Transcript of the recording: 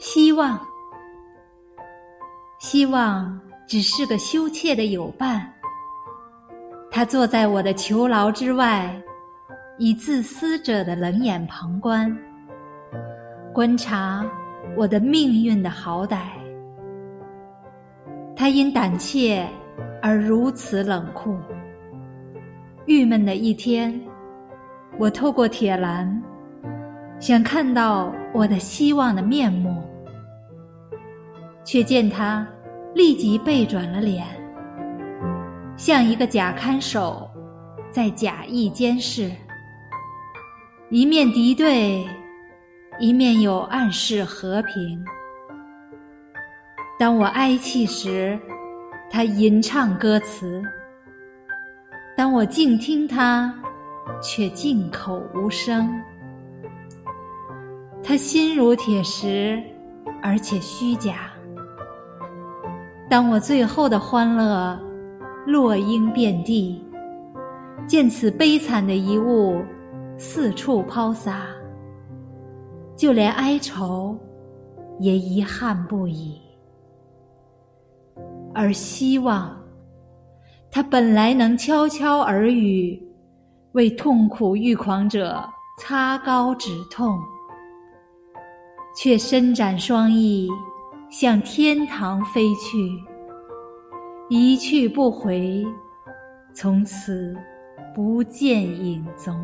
希望，希望只是个羞怯的友伴。他坐在我的囚牢之外，以自私者的冷眼旁观，观察我的命运的好歹。他因胆怯而如此冷酷。郁闷的一天，我透过铁栏，想看到我的希望的面目。却见他立即背转了脸，像一个假看守，在假意监视，一面敌对，一面又暗示和平。当我哀泣时，他吟唱歌词；当我静听他，却静口无声。他心如铁石，而且虚假。当我最后的欢乐落英遍地，见此悲惨的遗物四处抛洒，就连哀愁也遗憾不已。而希望，它本来能悄悄耳语，为痛苦欲狂者擦膏止痛，却伸展双翼。向天堂飞去，一去不回，从此不见影踪。